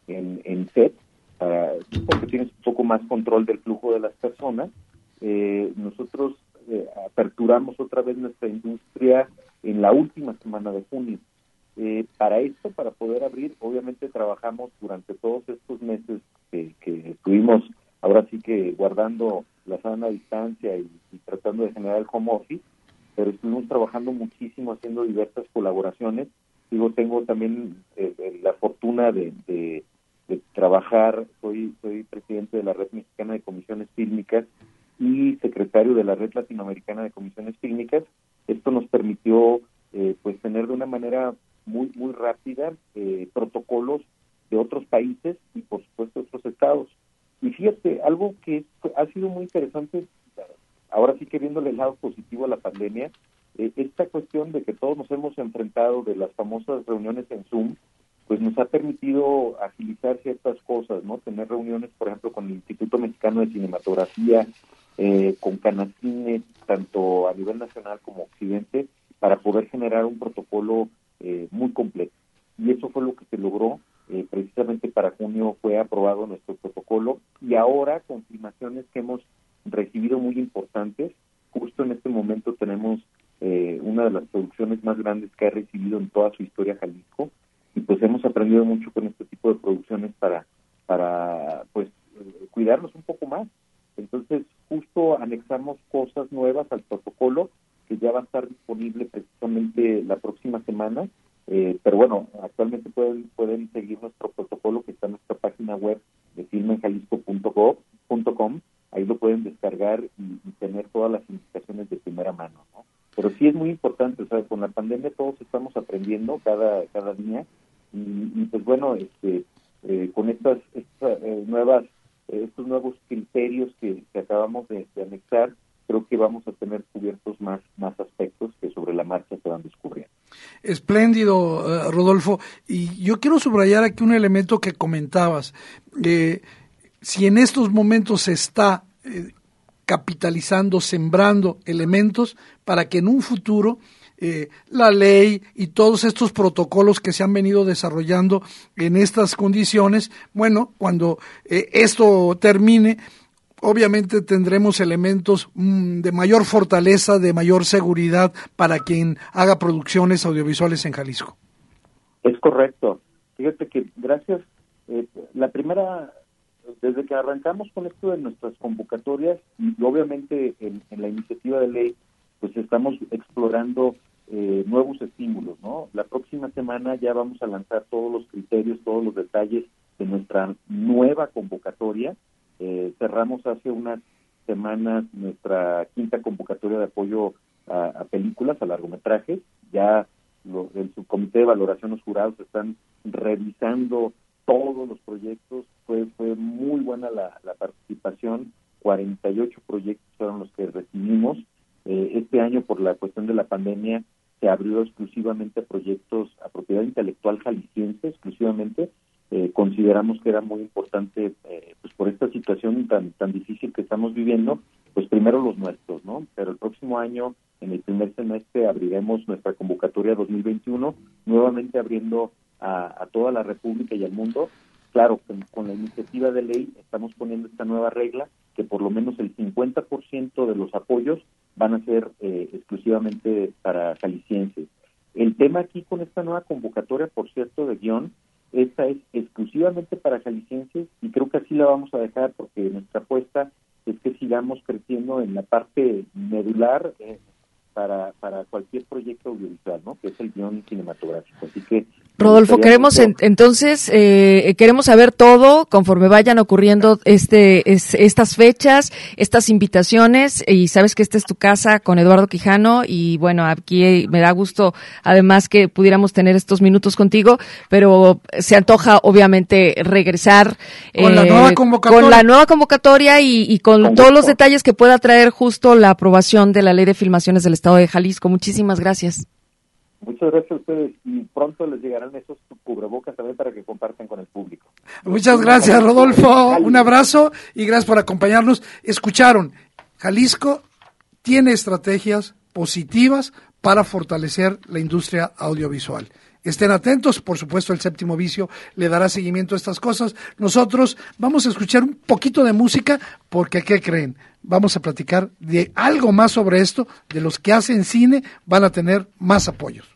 en, en set, para, porque tienes un poco más control del flujo de las personas. Eh, nosotros eh, aperturamos otra vez nuestra industria en la última semana de junio. Eh, para esto, para poder abrir, obviamente trabajamos durante todos estos meses que, estuvimos ahora sí que guardando la sana distancia y, tratando de generar el home office, pero estuvimos trabajando muchísimo haciendo diversas colaboraciones. Digo, tengo también eh, la fortuna de, trabajar, soy, soy presidente de la Red Mexicana de Comisiones Fílmicas y secretario de la Red Latinoamericana de Comisiones Técnicas. Esto nos permitió eh, pues tener de una manera muy muy rápida eh, protocolos de otros países y por supuesto otros estados. Y fíjate, algo que ha sido muy interesante, ahora sí que viéndole el lado positivo a la pandemia, eh, esta cuestión de que todos nos hemos enfrentado de las famosas reuniones en Zoom, pues nos ha permitido agilizar ciertas cosas, ¿no? Tener reuniones, por ejemplo, con el Instituto Mexicano de Cinematografía, eh, con Canacine, tanto a nivel nacional como occidente, para poder generar un protocolo eh, muy completo. Y eso fue lo que se logró. Eh, precisamente para junio fue aprobado nuestro protocolo y ahora confirmaciones que hemos recibido muy importantes. Justo en este momento tenemos una de las producciones más grandes que ha recibido en toda su historia Jalisco y pues hemos aprendido mucho con este tipo de producciones para para pues cuidarnos un poco más entonces, justo anexamos cosas nuevas al protocolo que ya va a estar disponible precisamente la próxima semana. Eh, pero bueno, actualmente pueden pueden seguir nuestro protocolo que está en nuestra página web de filmenjalisco.com. Ahí lo pueden descargar y, tener todas las indicaciones de primera mano. ¿no? Pero sí es muy importante, o con la pandemia todos estamos aprendiendo cada cada día y, pues bueno, este eh, con estas, estas eh, nuevas estos nuevos criterios que, acabamos de, anexar, creo que vamos a tener cubiertos más, más aspectos que sobre la marcha se van descubriendo. Espléndido, eh, Rodolfo. Y yo quiero subrayar aquí un elemento que comentabas. Eh, si en estos momentos se está eh, capitalizando, sembrando elementos para que en un futuro eh, la ley y todos estos protocolos que se han venido desarrollando en estas condiciones, bueno, cuando eh, esto termine, obviamente tendremos elementos mm, de mayor fortaleza, de mayor seguridad para quien haga producciones audiovisuales en Jalisco. Es correcto. Fíjate que gracias, eh, la primera, desde que arrancamos con esto de nuestras convocatorias y obviamente en la iniciativa de ley, pues estamos explorando eh, nuevos estímulos, ¿no? La próxima semana ya vamos a lanzar todos los criterios, todos los detalles de nuestra nueva convocatoria. Eh, cerramos hace unas semanas nuestra quinta convocatoria de apoyo a, películas, a largometrajes. Ya en su comité de valoración los jurados están revisando todos los proyectos. Fue, fue muy buena la, la participación. 48 proyectos fueron los que recibimos. Eh, este año, por la cuestión de la pandemia, se abrió exclusivamente proyectos a propiedad intelectual jalisciense, exclusivamente. Eh, consideramos que era muy importante, eh, pues por esta situación tan tan difícil que estamos viviendo, pues primero los nuestros, ¿no? Pero el próximo año, en el primer semestre, abriremos nuestra convocatoria 2021, nuevamente abriendo a, a toda la República y al mundo. Claro, con, con la iniciativa de ley estamos poniendo esta nueva regla que por lo menos el 50% de los apoyos van a ser eh, exclusivamente para jaliscienses. El tema aquí con esta nueva convocatoria, por cierto, de guion, esta es exclusivamente para jaliscienses y creo que así la vamos a dejar porque nuestra apuesta es que sigamos creciendo en la parte medular eh, para, para cualquier proyecto audiovisual, ¿no? Que es el guion cinematográfico. Así que Rodolfo, queremos entonces eh, queremos saber todo conforme vayan ocurriendo este estas fechas, estas invitaciones y sabes que esta es tu casa con Eduardo Quijano y bueno aquí me da gusto además que pudiéramos tener estos minutos contigo, pero se antoja obviamente regresar con la nueva convocatoria, con la nueva convocatoria y, con todos los detalles que pueda traer justo la aprobación de la ley de filmaciones del Estado de Jalisco. Muchísimas gracias. Muchas gracias a ustedes y pronto les llegarán esos cubrebocas también para que compartan con el público. Muchas gracias, Rodolfo. Un abrazo y gracias por acompañarnos. Escucharon, Jalisco tiene estrategias positivas para fortalecer la industria audiovisual. Estén atentos, por supuesto el séptimo vicio le dará seguimiento a estas cosas. Nosotros vamos a escuchar un poquito de música porque, ¿qué creen? Vamos a platicar de algo más sobre esto, de los que hacen cine van a tener más apoyos.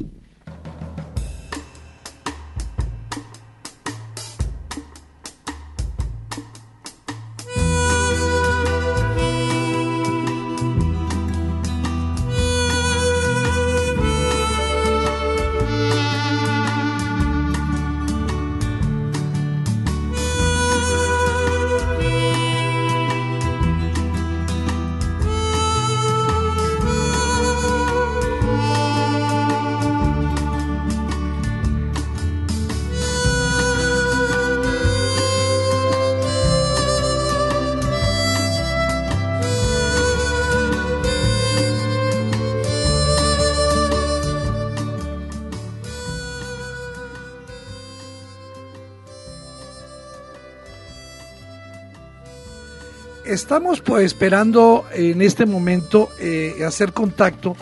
Estamos pues esperando en este momento eh, hacer contacto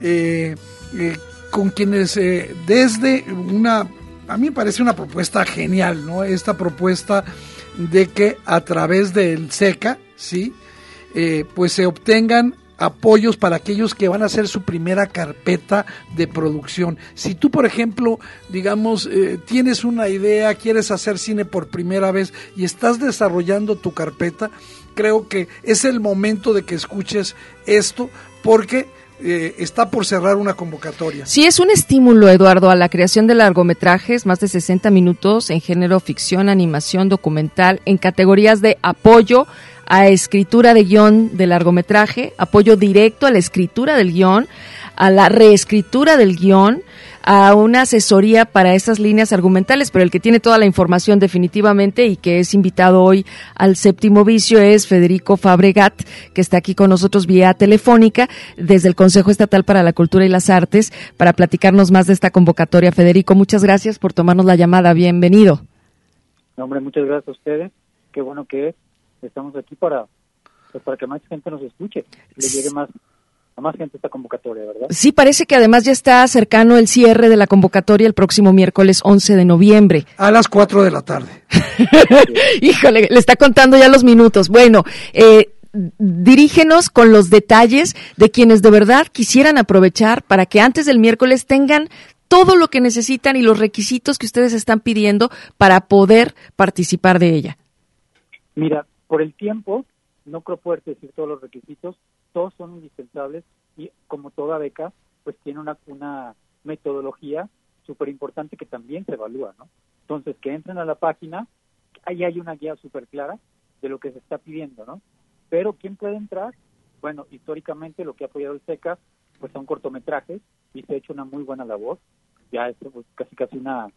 eh, eh, con quienes desde una, a mí me parece una propuesta genial, ¿no? Esta propuesta de que a través del SECA, ¿sí? pues se obtengan apoyos para aquellos que van a hacer su primera carpeta de producción. Si tú, por ejemplo, digamos, tienes una idea, quieres hacer cine por primera vez y estás desarrollando tu carpeta, creo que es el momento de que escuches esto porque eh, está por cerrar una convocatoria. Sí, es un estímulo, Eduardo, a la creación de largometrajes, más de 60 minutos en género ficción, animación, documental, en categorías de apoyo a escritura de guion de largometraje, apoyo directo a la escritura del guion, a la reescritura del guion, a una asesoría para esas líneas argumentales, pero el que tiene toda la información definitivamente y que es invitado hoy al séptimo vicio es Federico Fabregat, que está aquí con nosotros vía telefónica desde el Consejo Estatal para la Cultura y las Artes para platicarnos más de esta convocatoria. Federico, muchas gracias por tomarnos la llamada. Bienvenido. hombre, muchas gracias a ustedes. Qué bueno que estamos aquí para, pues, para que más gente nos escuche, le llegue más a más gente esta convocatoria, ¿verdad? Sí, parece que además ya está cercano el cierre de la convocatoria el próximo miércoles 11 de noviembre. A las 4 de la tarde. *laughs* Híjole, le está contando ya los minutos. Bueno, eh, dirígenos con los detalles de quienes de verdad quisieran aprovechar para que antes del miércoles tengan todo lo que necesitan y los requisitos que ustedes están pidiendo para poder participar de ella. Mira, por el tiempo, no creo poder decir todos los requisitos, todos son indispensables y como toda beca, pues tiene una, una metodología súper importante que también se evalúa, ¿no? Entonces, que entren a la página, ahí hay una guía súper clara de lo que se está pidiendo, ¿no? Pero, ¿quién puede entrar? Bueno, históricamente lo que ha apoyado el SECA pues son cortometrajes y se ha hecho una muy buena labor. Ya es pues, casi casi una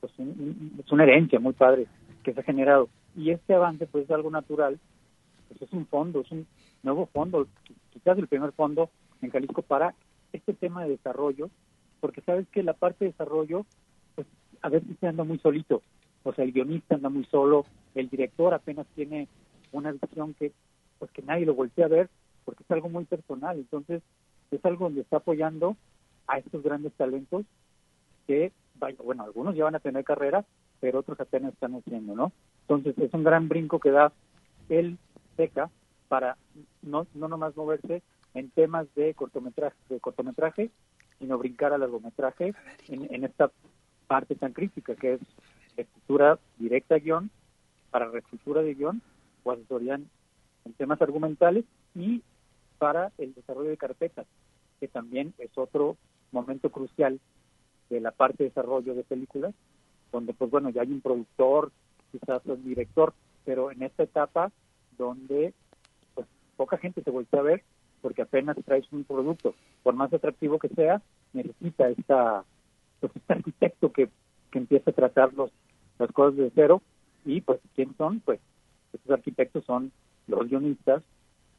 pues es una herencia muy padre que se ha generado. Y este avance pues es algo natural, pues es un fondo, es un nuevo fondo, quizás el primer fondo en Jalisco para este tema de desarrollo, porque sabes que la parte de desarrollo pues a veces se anda muy solito, o sea, el guionista anda muy solo, el director apenas tiene una visión que pues que nadie lo voltea a ver porque es algo muy personal, entonces es algo donde está apoyando a estos grandes talentos que, bueno, algunos ya van a tener carrera, pero otros apenas están haciendo, ¿no? Entonces es un gran brinco que da el SECA para no, no nomás moverse en temas de cortometraje, de cortometraje sino brincar al largometraje en, en esta parte tan crítica que es escritura directa guion, para reescritura de guion o asesoría en, temas argumentales y para el desarrollo de carpetas, que también es otro momento crucial de la parte de desarrollo de películas, donde pues bueno, ya hay un productor, quizás un director, pero en esta etapa donde pues poca gente se vuelve a ver porque apenas traes un producto, por más atractivo que sea, necesita esta pues este arquitecto que, que empiece a tratar los, las cosas de cero. Y pues quiénes son pues estos arquitectos son los guionistas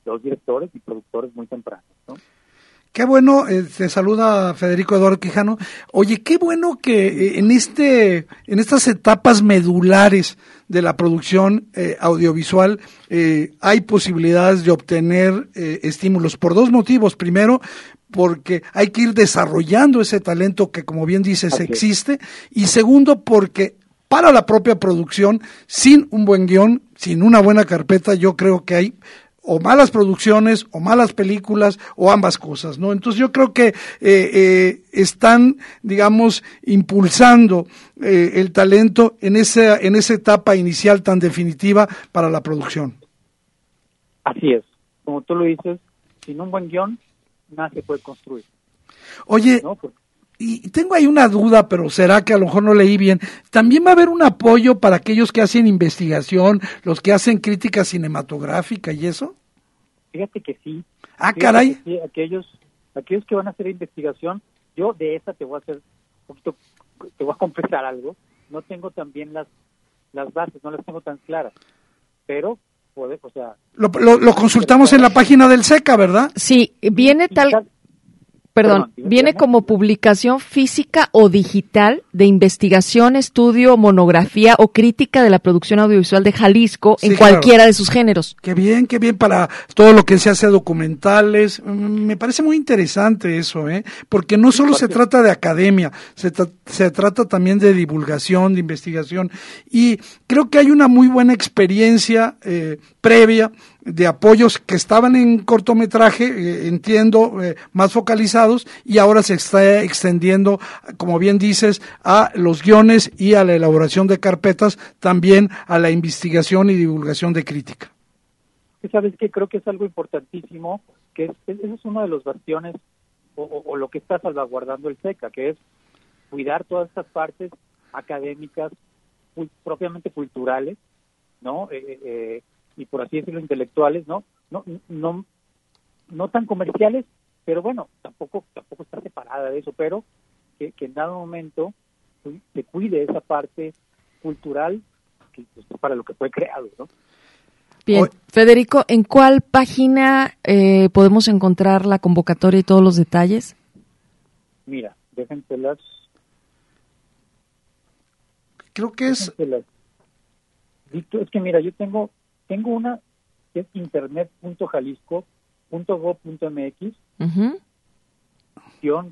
los directores y productores muy tempranos ¿no? Qué bueno, eh, te saluda Federico Eduardo Quijano. Oye, qué bueno que eh, en este, en estas etapas medulares de la producción eh, audiovisual hay posibilidades de obtener estímulos por dos motivos. Primero, porque hay que ir desarrollando ese talento que, como bien dices, existe. Y segundo, porque para la propia producción, sin un buen guion, sin una buena carpeta, yo creo que hay o malas producciones o malas películas o ambas cosas, ¿no? Entonces yo creo que eh, eh, están, digamos, impulsando eh, el talento en esa, en esa etapa inicial tan definitiva para la producción. Así es, como tú lo dices, sin un buen guion, nada se puede construir. Oye, y tengo ahí una duda, pero será que a lo mejor no leí bien. ¿También va a haber un apoyo para aquellos que hacen investigación, los que hacen crítica cinematográfica y eso? Fíjate que sí. Ah, caray. aquellos, aquellos que van a hacer investigación, yo de esa te voy a hacer un poquito, te voy a confesar algo. No tengo también las, las bases, no las tengo tan claras. Pero puede, o sea. Lo, lo, consultamos en la página del SECA, ¿verdad? Sí, viene tal Perdón, viene como publicación física o digital de investigación, estudio, monografía o crítica de la producción audiovisual de Jalisco en cualquiera de sus géneros. Qué bien, qué bien para todo lo que se hace documentales. Mm, me parece muy interesante eso, ¿eh? Porque no solo se trata de academia, se, se trata también de divulgación, de investigación. Y creo que hay una muy buena experiencia eh, previa de apoyos que estaban en cortometraje, eh, entiendo, eh, más focalizados, y ahora se está extendiendo, como bien dices, a los guiones y a la elaboración de carpetas, también a la investigación y divulgación de crítica. ¿Sabes qué? Creo que es algo importantísimo, que es, ese es uno de los bastiones o, lo que está salvaguardando el SECA, que es cuidar todas estas partes académicas, propiamente culturales, ¿no? Eh, y por así decirlo intelectuales, ¿no? No no no tan comerciales, pero bueno, tampoco tampoco está separada de eso, pero que, que en dado momento se cuide esa parte cultural que, pues, para lo que fue creado, ¿no? Bien, Federico, ¿en cuál página eh, podemos encontrar la convocatoria y todos los detalles? Mira, déjenselas. Creo que es. Es que mira, yo tengo tengo una que es internet.jalisco.gov.mx,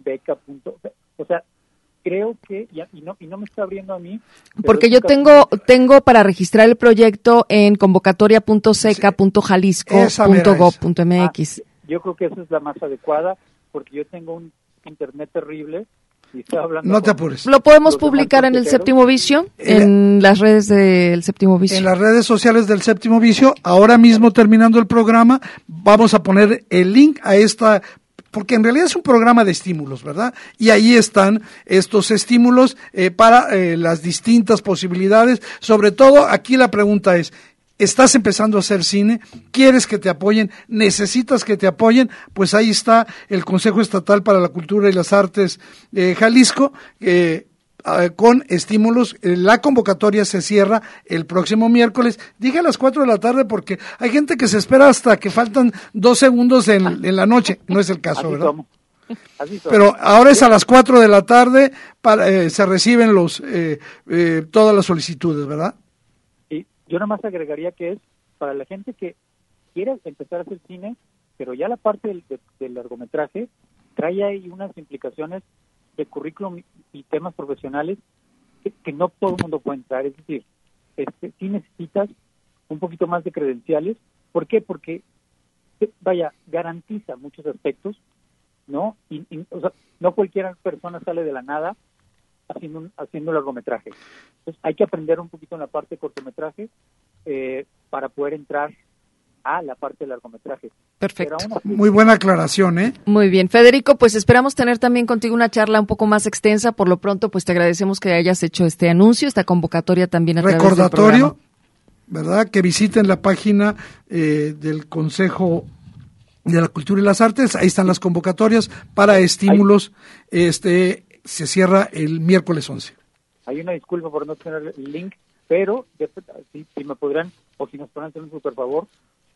beca. O sea, creo que y, no y no me está abriendo a mí porque yo tengo tengo para registrar el proyecto en convocatoria.seca.jalisco.gov.mx ah, yo creo que esa es la más adecuada porque yo tengo un internet terrible no te apures. Lo podemos publicar en el séptimo vicio, en las redes del séptimo vicio. En las redes sociales del séptimo vicio. Ahora mismo terminando el programa, vamos a poner el link a esta porque en realidad es un programa de estímulos, ¿verdad? Y ahí están estos estímulos eh, para eh, las distintas posibilidades. Sobre todo, aquí la pregunta es, estás empezando a hacer cine, quieres que te apoyen, necesitas que te apoyen, pues ahí está el Consejo Estatal para la Cultura y las Artes de Jalisco, eh, con estímulos. Eh, la convocatoria se cierra el próximo miércoles. Dije a las 4 de la tarde porque hay gente que se espera hasta que faltan dos segundos en, la noche. No es el caso, ¿verdad? Pero ahora es a las 4 de la tarde, para, eh, se reciben los todas las solicitudes, ¿verdad? Yo nada más agregaría que es para la gente que quiere empezar a hacer cine, pero ya la parte del, largometraje trae ahí unas implicaciones de currículum y temas profesionales que, no todo el mundo puede entrar. Es decir, este, sí necesitas un poquito más de credenciales. ¿Por qué? Porque, vaya, garantiza muchos aspectos, ¿no? Y, o sea, no cualquier persona sale de la nada haciendo un, haciendo largometraje. Entonces hay que aprender un poquito en la parte de cortometraje eh, para poder entrar a la parte de largometraje. Perfecto. Muy buena aclaración, ¿eh? Muy bien. Federico, pues esperamos tener también contigo una charla un poco más extensa. Por lo pronto, pues te agradecemos que hayas hecho este anuncio, esta convocatoria también a Recordatorio, ¿verdad? Que visiten la página eh, del Consejo de la Cultura y las Artes. Ahí están las convocatorias para estímulos. Este se cierra el miércoles 11. Hay una disculpa por no tener el link, pero si, me podrán, o si nos pueden hacer un super favor,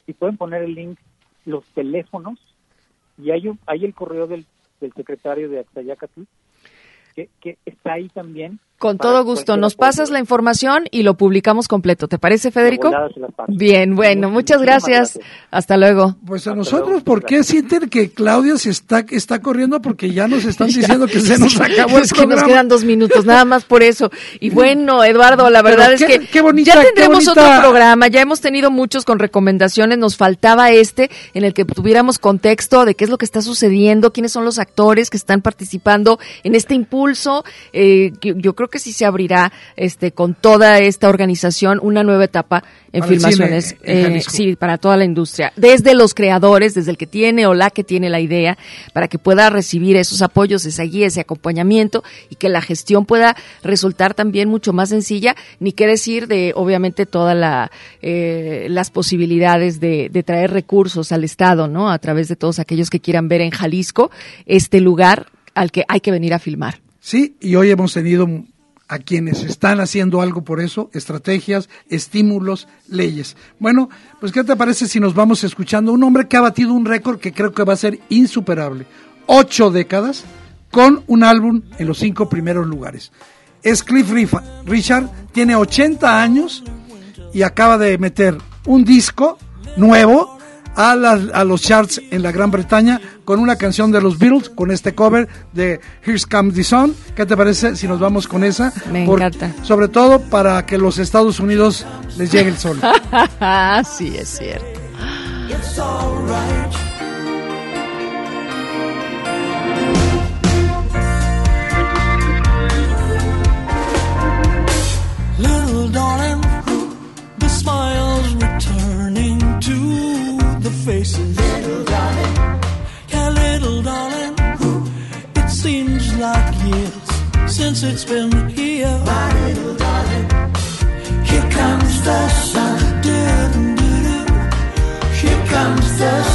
si pueden poner el link, los teléfonos, y hay, un, hay el correo del, del secretario de Axayacatl, que, que está ahí también con todo gusto. Nos pasas la información y lo publicamos completo. ¿Te parece, Federico? Bien, bueno, muchas gracias. Hasta luego. Pues a nosotros, ¿por qué sienten que Claudia se está, está corriendo? Porque ya nos están *laughs* diciendo que se nos *laughs* acabó el es que nos quedan dos minutos, nada más por eso. Y bueno, Eduardo, la verdad es que ya tendremos otro programa. Ya hemos tenido muchos con recomendaciones. Nos faltaba este en el que tuviéramos contexto de qué es lo que está sucediendo, quiénes son los actores que están participando en este impulso. Eh, yo creo que sí se abrirá este con toda esta organización una nueva etapa en filmaciones, eh, sí, para toda la industria, desde los creadores, desde el que tiene o la que tiene la idea, para que pueda recibir esos apoyos, esa guía, ese acompañamiento y que la gestión pueda resultar también mucho más sencilla, ni qué decir de obviamente todas la, eh, las posibilidades de, de traer recursos al Estado, ¿no? A través de todos aquellos que quieran ver en Jalisco este lugar al que hay que venir a filmar. Sí, y hoy hemos tenido a quienes están haciendo algo por eso, estrategias, estímulos, leyes. Bueno, pues ¿qué te parece si nos vamos escuchando un hombre que ha batido un récord que creo que va a ser insuperable? Ocho décadas con un álbum en los cinco primeros lugares. Es Cliff Richard, tiene 80 años y acaba de meter un disco nuevo a, a, los charts en la Gran Bretaña con una canción de los Beatles, con este cover de Here's Come the Sun. ¿Qué te parece si nos vamos con esa? Me encanta. Sobre todo para que los Estados Unidos les llegue el sol. *laughs* sí, es cierto. Little since it's been here. My little darling. Here comes the sun. Here comes the sun.